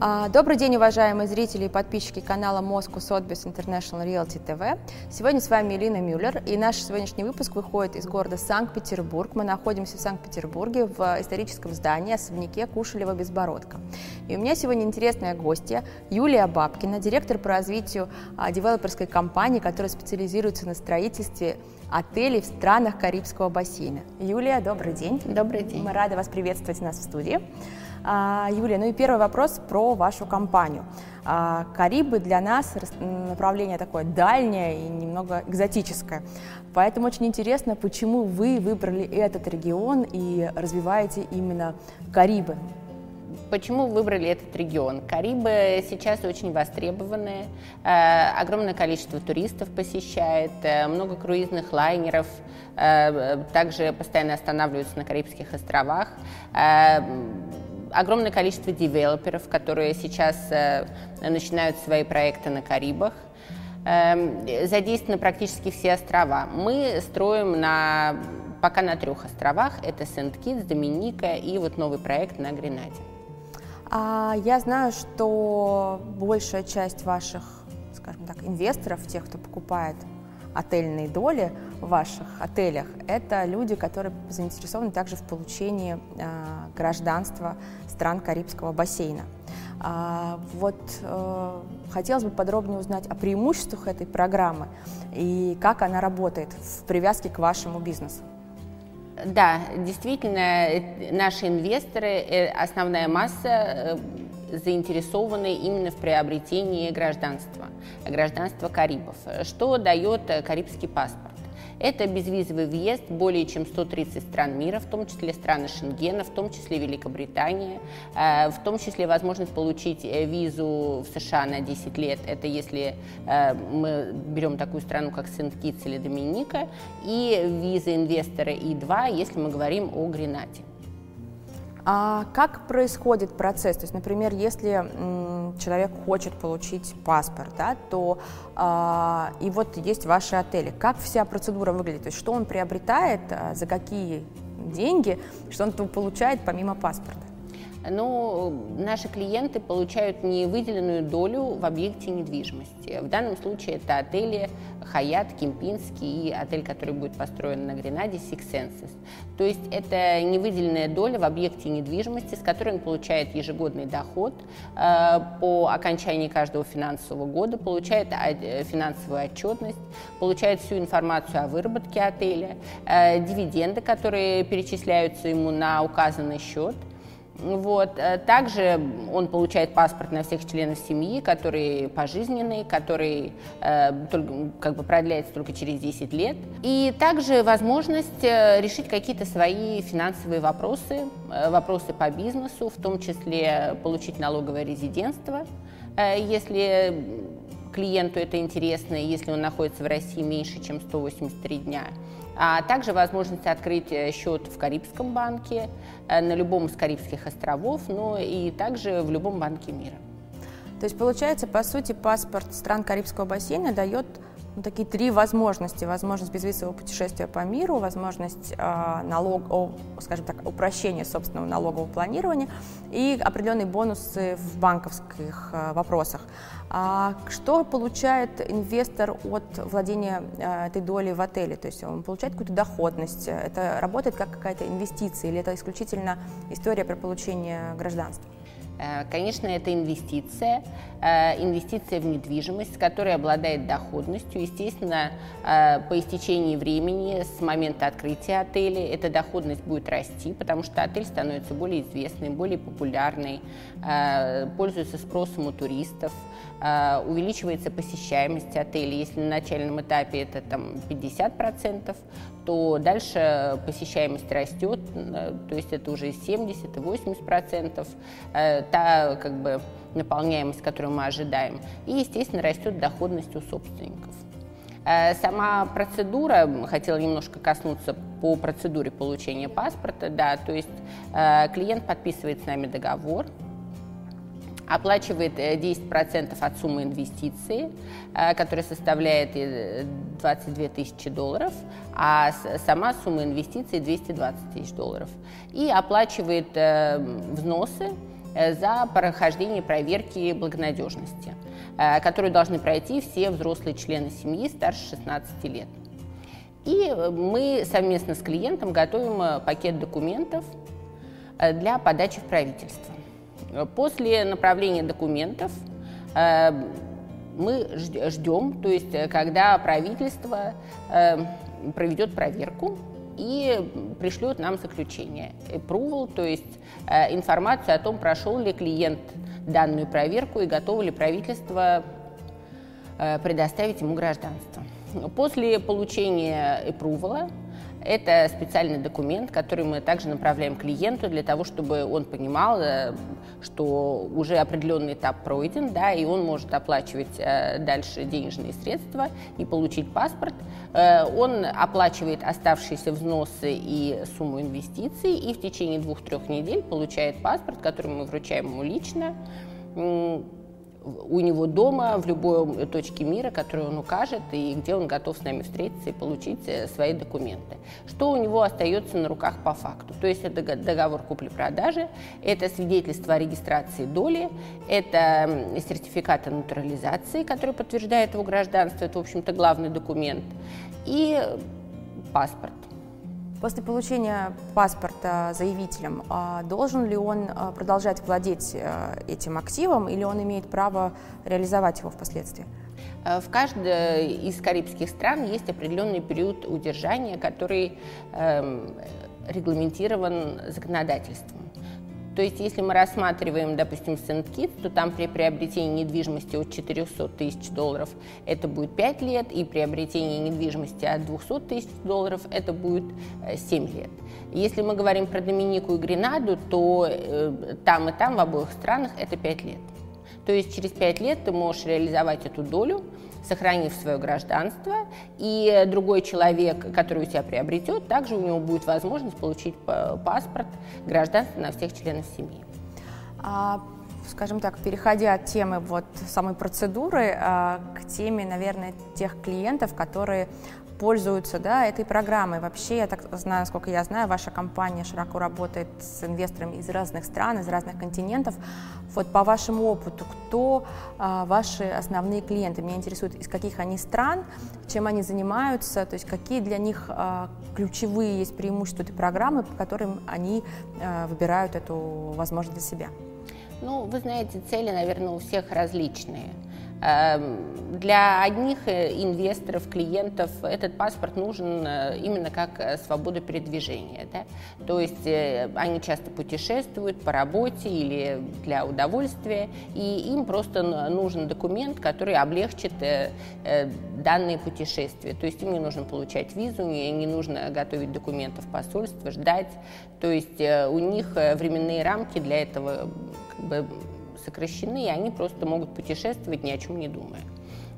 А, добрый день, уважаемые зрители и подписчики канала Moscow Sotheby's International Realty TV. Сегодня с вами Ирина Мюллер, и наш сегодняшний выпуск выходит из города Санкт-Петербург. Мы находимся в Санкт-Петербурге в историческом здании, особняке Кушелева-Безбородко. И у меня сегодня интересная гостья Юлия Бабкина, директор по развитию а, девелоперской компании, которая специализируется на строительстве отелей в странах Карибского бассейна. Юлия, добрый день. Добрый день. Мы рады вас приветствовать у нас в студии. А, Юлия, ну и первый вопрос про вашу компанию. А, Карибы для нас направление такое дальнее и немного экзотическое. Поэтому очень интересно, почему вы выбрали этот регион и развиваете именно Карибы. Почему выбрали этот регион? Карибы сейчас очень востребованы, э, огромное количество туристов посещает, э, много круизных лайнеров, э, также постоянно останавливаются на Карибских островах. Огромное количество девелоперов, которые сейчас э, начинают свои проекты на Карибах. Э, задействованы практически все острова. Мы строим на, пока на трех островах. Это Сент-Китс, Доминика и вот новый проект на Гренаде. А, я знаю, что большая часть ваших, скажем так, инвесторов, тех, кто покупает отельные доли в ваших отелях, это люди, которые заинтересованы также в получении э, гражданства стран Карибского бассейна. А, вот э, хотелось бы подробнее узнать о преимуществах этой программы и как она работает в привязке к вашему бизнесу. Да, действительно, наши инвесторы, э, основная масса заинтересованы именно в приобретении гражданства, гражданства Карибов. Что дает Карибский паспорт? Это безвизовый въезд более чем 130 стран мира, в том числе страны Шенгена, в том числе Великобритания, э, в том числе возможность получить э, визу в США на 10 лет. Это если э, мы берем такую страну, как Сент-Китс или Доминика, и виза инвестора И2, если мы говорим о Гренаде. А как происходит процесс? То есть, например, если человек хочет получить паспорт, да, то а, и вот есть ваши отели. Как вся процедура выглядит? То есть, что он приобретает, а, за какие деньги, что он получает помимо паспорта? Но наши клиенты получают не выделенную долю в объекте недвижимости. В данном случае это отели Хаят, Кемпинский и отель, который будет построен на Гренаде, Six Senses. То есть это невыделенная доля в объекте недвижимости, с которой он получает ежегодный доход э, по окончании каждого финансового года, получает э, финансовую отчетность, получает всю информацию о выработке отеля, э, дивиденды, которые перечисляются ему на указанный счет – вот. Э, также он получает паспорт на всех членов семьи, который пожизненный, который э, только, как бы продляется только через 10 лет. И также возможность э, решить какие-то свои финансовые вопросы, э, вопросы по бизнесу, в том числе получить налоговое резидентство, э, если клиенту это интересно, если он находится в России меньше, чем 183 дня а также возможность открыть э, счет в Карибском банке, э, на любом из Карибских островов, но и также в любом банке мира. То есть получается, по сути, паспорт стран Карибского бассейна дает ну, такие три возможности. Возможность безвизового путешествия по миру, возможность э, налог, о, скажем так, упрощения собственного налогового планирования и определенные бонусы в банковских э, вопросах. А что получает инвестор от владения э, этой долей в отеле? То есть он получает какую-то доходность? Это работает как какая-то инвестиция или это исключительно история про получение гражданства? Э, конечно, это инвестиция, э, инвестиция в недвижимость, которая обладает доходностью. Естественно, э, по истечении времени, с момента открытия отеля, эта доходность будет расти, потому что отель становится более известным, более популярный, пользуется спросом у туристов, увеличивается посещаемость отеля. Если на начальном этапе это там, 50%, то дальше посещаемость растет, то есть это уже 70 и 80 процентов та как бы наполняемость, которую мы ожидаем. И, естественно, растет доходность у собственников. Э, сама процедура, хотела немножко коснуться по процедуре получения паспорта, да, то есть э, клиент подписывает с нами договор, оплачивает 10% э, от суммы инвестиции, которая составляет 22 тысячи долларов, а сама сумма инвестиций 220 тысяч долларов. И оплачивает взносы за прохождение проверки благонадежности, которую должны пройти все взрослые члены семьи старше 16 лет. И мы совместно с клиентом готовим пакет документов для подачи в правительство. После направления документов мы ждем, то есть когда правительство проведет проверку и пришлет нам заключение. Approval, то есть э, информацию о том, прошел ли клиент данную проверку и готово ли правительство э, предоставить ему гражданство. После получения approval это специальный документ, который мы также направляем клиенту для того, чтобы он понимал, э, что уже определенный этап пройден, да, и он может оплачивать э, дальше денежные средства и получить паспорт. Э, он оплачивает оставшиеся взносы и сумму инвестиций, и в течение двух-трех недель получает паспорт, который мы вручаем ему лично у него дома, в любой точке мира, которую он укажет, и где он готов с нами встретиться и получить э, свои документы. Что у него остается на руках по факту? То есть это договор купли-продажи, это свидетельство о регистрации доли, это сертификат о натурализации, который подтверждает его гражданство, это, в общем-то, главный документ, и паспорт. После получения паспорта заявителем, а, должен ли он а, продолжать владеть э, этим активом или он имеет право реализовать его впоследствии? Э, в каждой из карибских стран есть определенный период удержания, который эм, регламентирован законодательством. То есть, если мы рассматриваем, допустим, Сент-Китс, то там при приобретении недвижимости от 400 тысяч долларов это будет 5 лет, и приобретение недвижимости от 200 тысяч долларов это будет 7 э, лет. Если мы говорим про Доминику и Гренаду, то э, там и там, в обоих странах, это 5 лет. То есть через 5 лет ты можешь реализовать эту долю, сохранив свое гражданство, и другой человек, который у тебя приобретет, также у него будет возможность получить паспорт, гражданство на всех членов семьи. А, скажем так, переходя от темы вот самой процедуры а, к теме, наверное, тех клиентов, которые пользуются да, этой программой. Вообще, я так знаю, сколько я знаю, ваша компания широко работает с инвесторами из разных стран, из разных континентов. Вот по вашему опыту, кто а, ваши основные клиенты? Меня интересует, из каких они стран, чем они занимаются, то есть какие для них а, ключевые есть преимущества этой программы, по которым они а, выбирают эту возможность для себя. Ну, вы знаете, цели, наверное, у всех различные. Эм, для одних э, инвесторов, клиентов этот паспорт нужен э, именно как э, свобода передвижения. Да? То есть они часто путешествуют по работе или для удовольствия, и им просто нужен документ, который облегчит данные путешествия. То есть им не нужно получать визу, не нужно готовить документы в посольство, ждать. То есть у них временные рамки для этого как бы, сокращены, и они просто могут путешествовать, ни о чем не думая.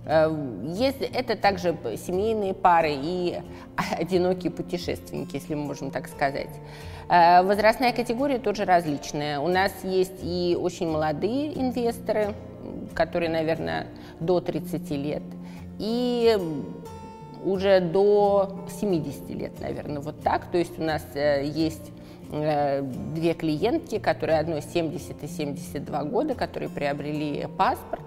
Э, если это также семейные пары и одинокие путешественники, если мы можем так сказать. Э, возрастная категория тоже различная. У нас есть и очень молодые инвесторы, которые, наверное, до 30 лет, и уже до 70 лет, наверное, вот так. То есть у нас э, есть две клиентки, которые одной 70 и 72 года, которые приобрели паспорт,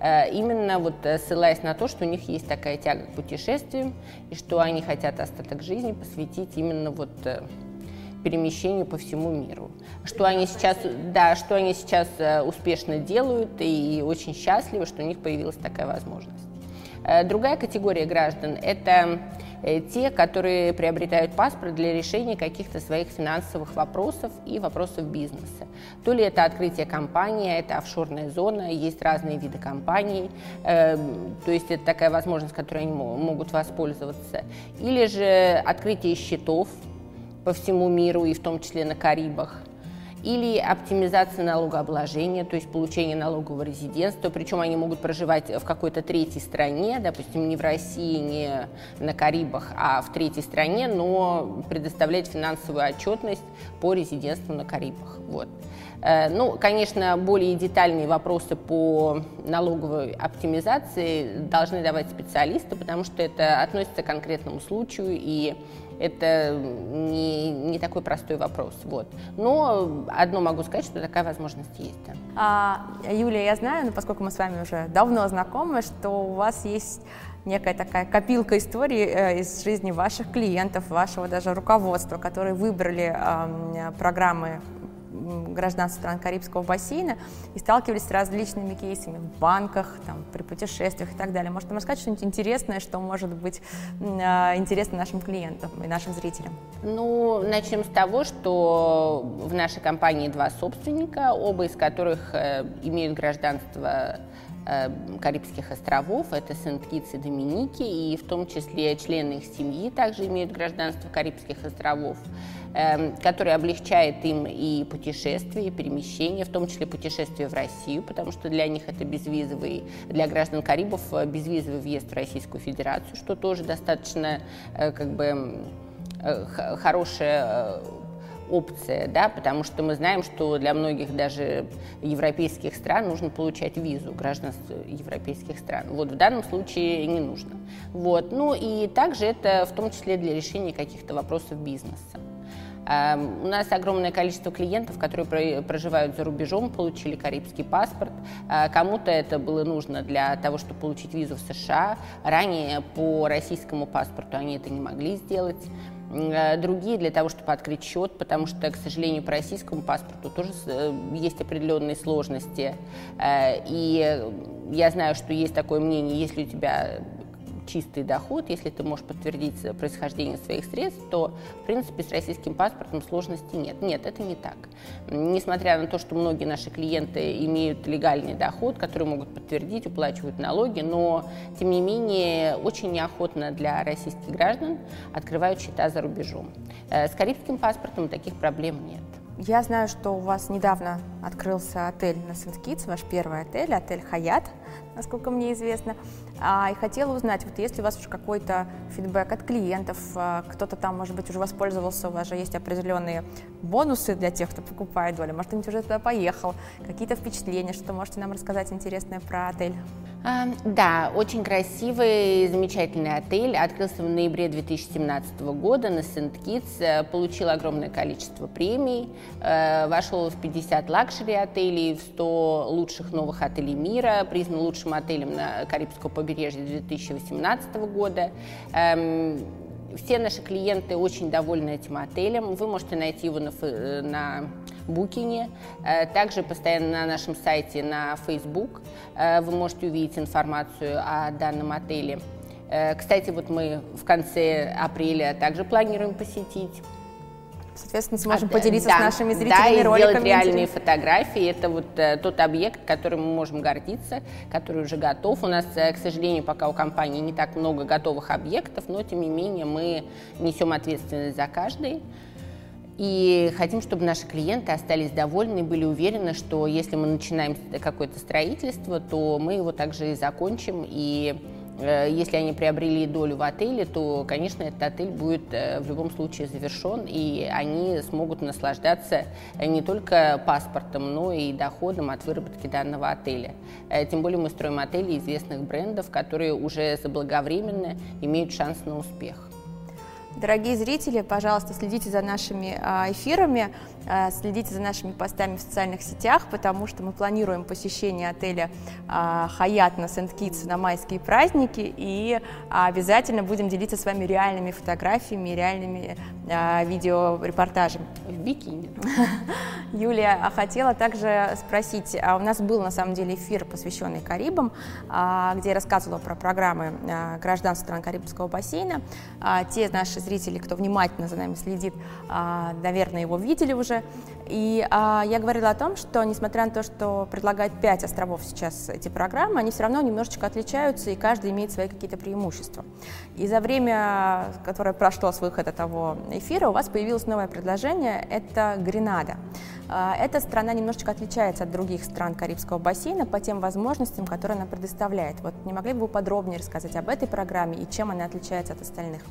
э, именно вот э, ссылаясь на то, что у них есть такая тяга к путешествиям, и что они хотят остаток жизни посвятить именно вот перемещению по всему миру. Что они сейчас, да, что они сейчас успешно делают и очень счастливы, что у них появилась такая возможность. Другая категория граждан – это Э, те, которые приобретают паспорт для решения каких-то своих финансовых вопросов и вопросов бизнеса. То ли это открытие компании, это офшорная зона, есть разные виды компаний, э, то есть это такая возможность, которой они могут воспользоваться. Или же открытие счетов по всему миру и в том числе на Карибах – или оптимизация налогообложения, то есть получение налогового резидентства, причем они могут проживать в какой-то третьей стране, допустим, не в России, не на Карибах, а в третьей стране, но предоставлять финансовую отчетность по резидентству на Карибах. Вот. Э, ну, конечно, более детальные вопросы по налоговой оптимизации должны давать специалисты, потому что это относится к конкретному случаю, и это не, не такой простой вопрос. Вот. Но одно могу сказать, что такая возможность есть. А, Юлия, я знаю, ну, поскольку мы с вами уже давно знакомы, что у вас есть некая такая копилка истории э, из жизни ваших клиентов, вашего даже руководства, которые выбрали э, программы гражданства стран Карибского бассейна и сталкивались с различными кейсами в банках, там, при путешествиях и так далее. Может, рассказать что-нибудь интересное, что может быть э, интересно нашим клиентам и нашим зрителям? Ну, начнем с того, что в нашей компании два собственника, оба из которых э, имеют гражданство Карибских островов, это Сент-Китс и Доминики, и в том числе члены их семьи также имеют гражданство Карибских островов. Эм, который облегчает им и путешествия, и перемещения, в том числе путешествия в Россию, потому что для них это безвизовый, для граждан Карибов э, безвизовый въезд в Российскую Федерацию, что тоже достаточно э, как бы э, хорошая опция, да, потому что мы знаем, что для многих даже европейских стран нужно получать визу, гражданство европейских стран. Вот в данном случае не нужно. Вот. Ну и также это в том числе для решения каких-то вопросов бизнеса. Эм, у нас огромное количество клиентов, которые проживают за рубежом, получили карибский паспорт. Э, кому-то это было нужно для того, чтобы получить визу в США. Ранее по российскому паспорту они это не могли сделать другие для того, чтобы открыть счет, потому что, к сожалению, по российскому паспорту тоже э, есть определенные сложности. И я знаю, что есть такое мнение, если у тебя чистый доход, если ты можешь подтвердить происхождение своих средств, то, в принципе, с российским паспортом сложностей нет. Нет, это не так. Несмотря на то, что многие наши клиенты имеют легальный доход, который могут подтвердить, уплачивают налоги, но, тем не менее, очень неохотно для российских граждан открывают счета за рубежом. Э, с карибским паспортом таких проблем нет. Я знаю, что у вас недавно открылся отель на Сент-Китс, ваш первый отель, отель «Хаят», насколько мне известно. А, и хотела узнать, вот если у вас уже какой-то фидбэк от клиентов, а, кто-то там, может быть, уже воспользовался, у вас же есть определенные бонусы для тех, кто покупает долю, может, кто-нибудь уже туда поехал, какие-то впечатления, что можете нам рассказать интересное про отель? Да, очень красивый, замечательный отель. Открылся в ноябре 2017 года на Сент-Китс, э, получил огромное количество премий, э, вошел в 50 luxury отелей, в 100 лучших новых отелей мира, признан лучшим отелем на Карибском побережье 2018 года. Эм, все наши клиенты очень довольны этим отелем. Вы можете найти его на, э, на Booking, э, также постоянно на нашем сайте на Facebook э, вы можете увидеть информацию о данном отеле. Кстати, вот мы в конце апреля также планируем посетить Соответственно, сможем а, поделиться да, с нашими зрителями да, и роликами. сделать реальные фотографии. Это вот э, тот объект, которым мы можем гордиться, который уже готов. У нас, э, к сожалению, пока у компании не так много готовых объектов, но тем не менее мы несем ответственность за каждый. И хотим, чтобы наши клиенты остались довольны и были уверены, что если мы начинаем какое-то строительство, то мы его также и закончим. И Э, если они приобрели долю в отеле, то, конечно, этот отель будет э, в любом случае завершен, и они смогут наслаждаться э, не только паспортом, но и доходом от выработки данного отеля. Тем более мы строим отели известных брендов, которые уже заблаговременно имеют шанс на успех. Дорогие зрители, пожалуйста, следите за нашими а, эфирами, следите за нашими постами в социальных сетях, потому что мы планируем посещение отеля а, «Хаят» на Сент-Китс на майские праздники и обязательно будем делиться с вами реальными фотографиями, реальными видеорепортажами. В бикини. Юлия, а хотела также спросить, у нас был на самом деле эфир, посвященный Карибам, где я рассказывала про программы гражданства стран Карибского бассейна. Те наши зрители, кто внимательно за нами следит, а, наверное, его видели уже. И а, я говорила о том, что несмотря на то, что предлагают пять островов сейчас эти программы, они все равно немножечко отличаются, и каждый имеет свои какие-то преимущества. И за время, которое прошло с выхода того эфира, у вас появилось новое предложение – это Гренада. А, эта страна немножечко отличается от других стран Карибского бассейна по тем возможностям, которые она предоставляет. Вот не могли бы вы подробнее рассказать об этой программе и чем она отличается от остальных?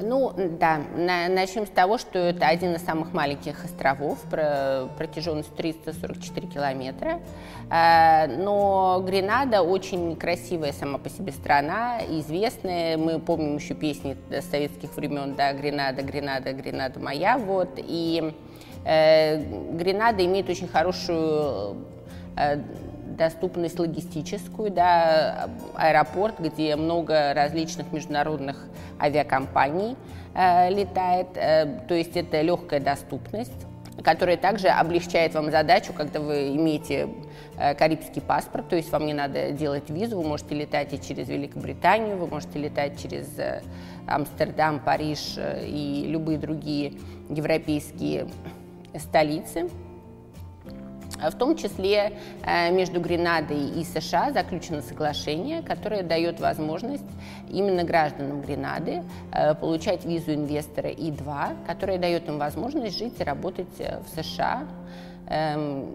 Ну, да, на, начнем с того, что это один из самых маленьких островов, про, протяженностью 344 километра. А, но Гренада очень красивая сама по себе страна, известная. Мы помним еще песни советских времен, да, Гренада, Гренада, Гренада моя, вот. И э, Гренада имеет очень хорошую э, доступность логистическую, да, аэропорт, где много различных международных авиакомпаний э, летает, э, то есть это легкая доступность которая также облегчает вам задачу, когда вы имеете э, карибский паспорт, то есть вам не надо делать визу, вы можете летать и через Великобританию, вы можете летать через э, Амстердам, Париж э, и любые другие европейские столицы. В том числе э, между Гренадой и США заключено соглашение, которое дает возможность именно гражданам Гренады э, получать визу инвестора И2, которая дает им возможность жить и работать э, в США, эм,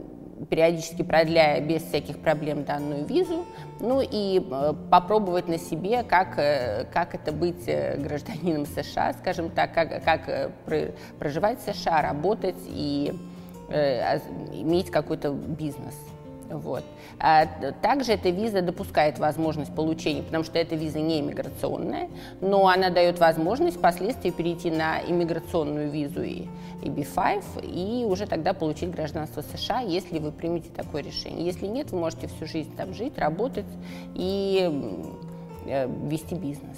периодически продляя без всяких проблем данную визу, ну и попробовать на себе, как, как это быть гражданином США, скажем так, как, как проживать в США, работать и иметь какой-то бизнес. Вот. А также эта виза допускает возможность получения, потому что эта виза не иммиграционная, но она дает возможность впоследствии перейти на иммиграционную визу и EB5 и уже тогда получить гражданство США, если вы примете такое решение. Если нет, вы можете всю жизнь там жить, работать и э, вести бизнес.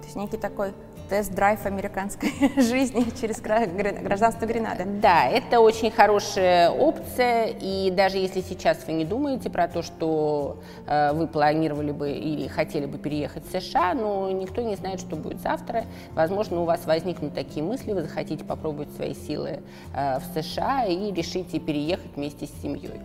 То есть некий такой тест-драйв американской жизни через гражданство Гренады. Да, это очень хорошая опция, и даже если сейчас вы не думаете про то, что э, вы планировали бы или хотели бы переехать в США, но никто не знает, что будет завтра. Возможно, у вас возникнут такие мысли, вы захотите попробовать свои силы э, в США и решите переехать вместе с семьей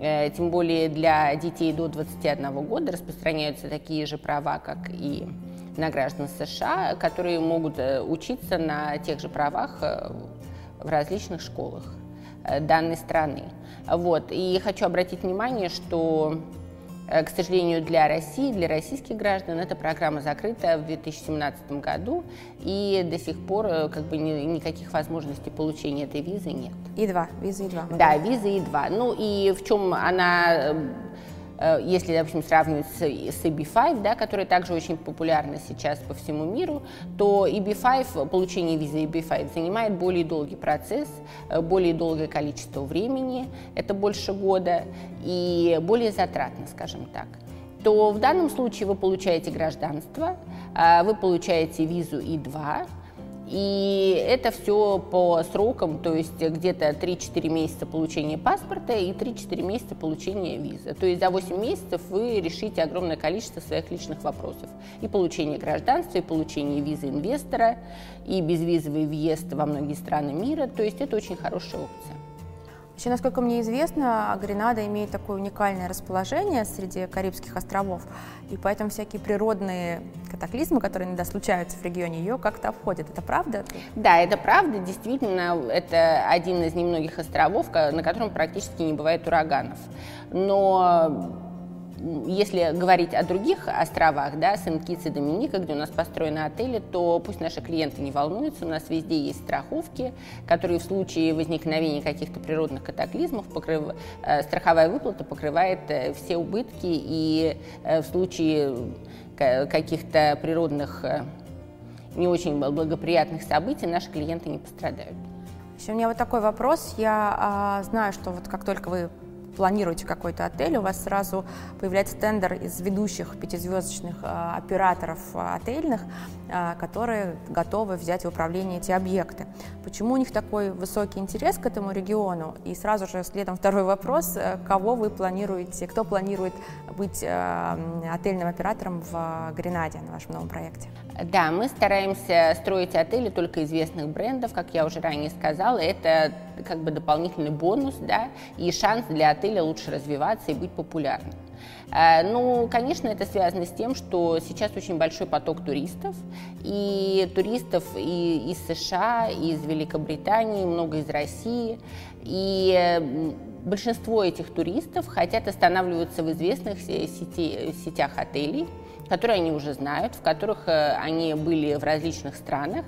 э, тем более для детей до 21 года распространяются такие же права, как и на граждан США, которые могут э, учиться на тех же правах э, в различных школах э, данной страны. Вот. И хочу обратить внимание, что, к сожалению, для России, для российских граждан эта программа закрыта в 2017 году, и до сих пор как бы ни, никаких возможностей получения этой визы нет. И2, виза И2. Да, виза И2. Ну и в чем она если, допустим, сравнивать с, с EB5, да, которая также очень популярна сейчас по всему миру, то EB5, получение визы EB5 занимает более долгий процесс, э, более долгое количество времени, это больше года, и более затратно, скажем так. То в данном случае вы получаете гражданство, э, вы получаете визу И2, и это все по срокам, то есть где-то 3-4 месяца получения паспорта и 3-4 месяца получения визы. То есть за 8 месяцев вы решите огромное количество своих личных вопросов. И получение гражданства, и получение визы инвестора, и безвизовый въезд во многие страны мира. То есть это очень хорошая опция. Еще, насколько мне известно, Гренада имеет такое уникальное расположение среди Карибских островов, и поэтому всякие природные катаклизмы, которые иногда случаются в регионе, ее как-то обходят. Это правда? Да, это правда. Действительно, это один из немногих островов, на котором практически не бывает ураганов. Но если говорить о других островах, да, Сент-Китс и Доминика, где у нас построены отели, то пусть наши клиенты не волнуются, у нас везде есть страховки, которые в случае возникновения каких-то природных катаклизмов покрыв... Э, страховая выплата покрывает э, все убытки, и э, в случае каких-то природных не очень благоприятных событий наши клиенты не пострадают. Еще у меня вот такой вопрос. Я а, знаю, что вот как только вы планируете какой-то отель, у вас сразу появляется тендер из ведущих пятизвездочных э, операторов э, отельных, э, которые готовы взять в управление эти объекты. Почему у них такой высокий интерес к этому региону? И сразу же следом второй вопрос, кого вы планируете, кто планирует быть отельным оператором в Гренаде на вашем новом проекте? Да, мы стараемся строить отели только известных брендов, как я уже ранее сказала. Это как бы дополнительный бонус, да, и шанс для отеля лучше развиваться и быть популярным. Э, ну, конечно, это связано с тем, что сейчас очень большой поток туристов, и туристов и из США, и из Великобритании, много из России, и большинство этих туристов хотят останавливаться в известных сети, сетях отелей, которые они уже знают, в которых э, они были в различных странах.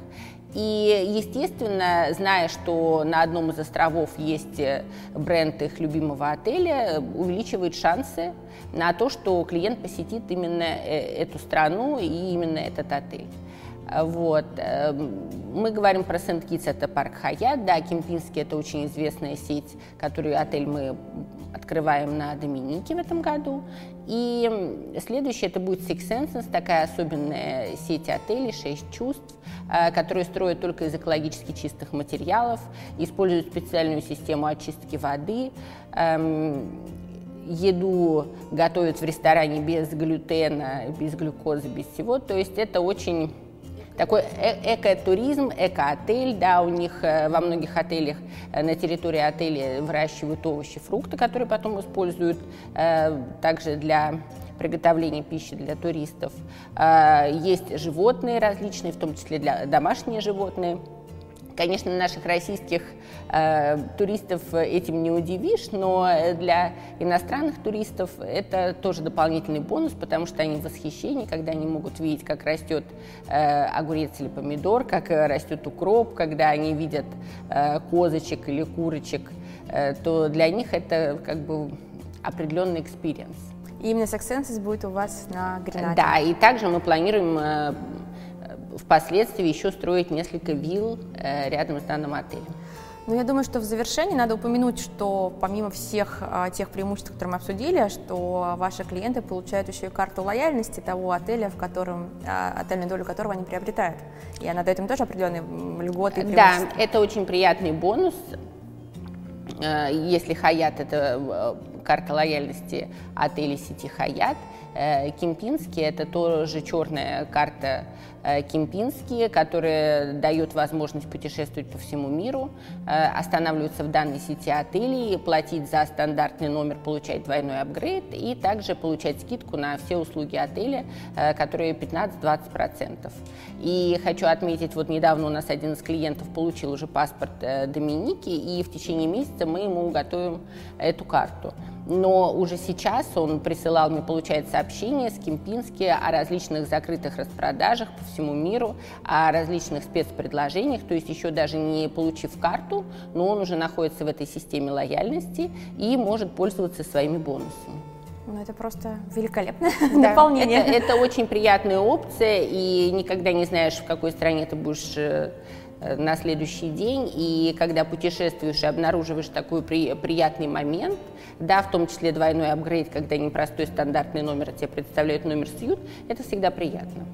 И, естественно, зная, что на одном из островов есть э, бренд их любимого отеля, увеличивает шансы на то, что клиент посетит именно эту страну и именно этот отель. Вот. Эм, мы говорим про Сент-Китс, это парк Хаят, да, Кемпинский это очень известная сеть, которую отель мы открываем на Доминике в этом году. И следующее это будет Six Senses, такая особенная сеть отелей, шесть чувств, э, которые строят только из экологически чистых материалов, используют специальную систему очистки воды, эм, еду готовят в ресторане без глютена, без глюкозы, без всего. То есть это очень такой э экотуризм, эко-отель, да, у них э, во многих отелях э, на территории отеля выращивают овощи, фрукты, которые потом используют также для приготовления пищи для туристов. Есть животные различные, в том числе для домашние животные. Конечно, наших российских э, туристов этим не удивишь, но для иностранных туристов это тоже дополнительный бонус, потому что они в восхищении, когда они могут видеть, как растет э, огурец или помидор, как растет укроп, когда они видят э, козочек или курочек, э, то для них это как бы определенный experience. И именно Six Senses будет у вас на Гренаде? Да, и также мы планируем э, впоследствии еще строить несколько вилл э, рядом с данным отелем. Ну, я думаю, что в завершении надо упомянуть, что помимо всех а, тех преимуществ, которые мы обсудили, что ваши клиенты получают еще и карту лояльности того отеля, в котором, а, отельную долю которого они приобретают. И она дает им тоже определенные льготы и Да, это очень приятный бонус. Э, если Хаят – это э, карта лояльности отеля сети Хаят, Кемпинский – это тоже черная карта Кемпинские, которые дают возможность путешествовать по всему миру, э, останавливаться в данной сети отелей, платить за стандартный номер, получать двойной апгрейд и также получать скидку на все услуги отеля, э, которые 15-20%. И хочу отметить, вот недавно у нас один из клиентов получил уже паспорт Доминики, и в течение месяца мы ему готовим эту карту но уже сейчас он присылал мне, получает сообщения с Кемпински о различных закрытых распродажах по всему миру, о различных спецпредложениях, то есть еще даже не получив карту, но он уже находится в этой системе лояльности и может пользоваться своими бонусами. Ну, это просто великолепное да, дополнение. Это, это очень приятная опция, и никогда не знаешь, в какой стране ты будешь э, на следующий день. И когда путешествуешь и обнаруживаешь такой при, приятный момент, да, в том числе двойной апгрейд, когда не простой стандартный номер, а тебе представляют номер сьют, это всегда приятно.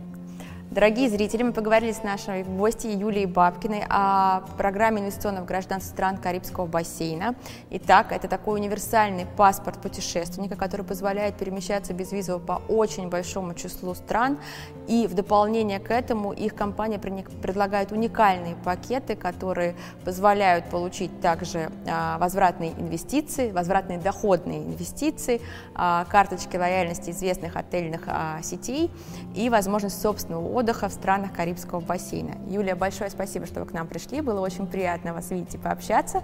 Дорогие зрители, мы поговорили с нашей гостьей Юлией Бабкиной о программе инвестиционного гражданства стран Карибского бассейна. Итак, это такой универсальный паспорт путешественника, который позволяет перемещаться безвизово по очень большому числу стран. И в дополнение к этому их компания предлагает уникальные пакеты, которые позволяют получить также а, возвратные инвестиции, возвратные доходные инвестиции, а, карточки лояльности известных отельных а, сетей и возможность собственного отдыха в странах Карибского бассейна. Юлия, большое спасибо, что вы к нам пришли. Было очень приятно вас видеть и пообщаться.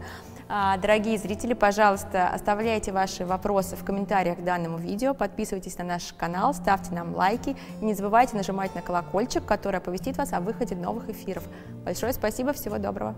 А, дорогие зрители, пожалуйста, оставляйте ваши вопросы в комментариях к данному видео, подписывайтесь на наш канал, ставьте нам лайки и не забывайте нажимать на колокольчик, который оповестит вас о выходе новых эфиров. Большое спасибо, всего доброго!